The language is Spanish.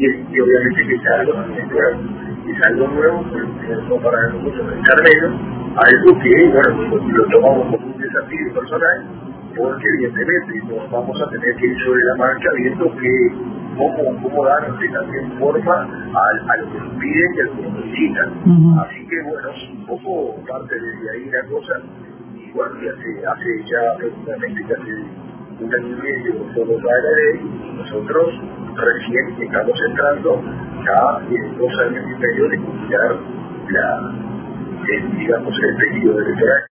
y, y obviamente que es algo nuevo. Es algo nuevo, no para nosotros pensar menos, algo que, bueno, lo tomamos como un desafío personal, porque evidentemente nos vamos a tener que ir sobre la marcha viendo que cómo, cómo darle también forma a, a lo que nos piden y a lo que nos solicitan. Así que bueno, es un poco parte de ahí la cosa, y bueno, y hace, hace ya prácticamente casi un año y medio solo la ley, nosotros recién estamos entrando ya en dos años y medio de cuidar la, el, digamos, el periodo electoral.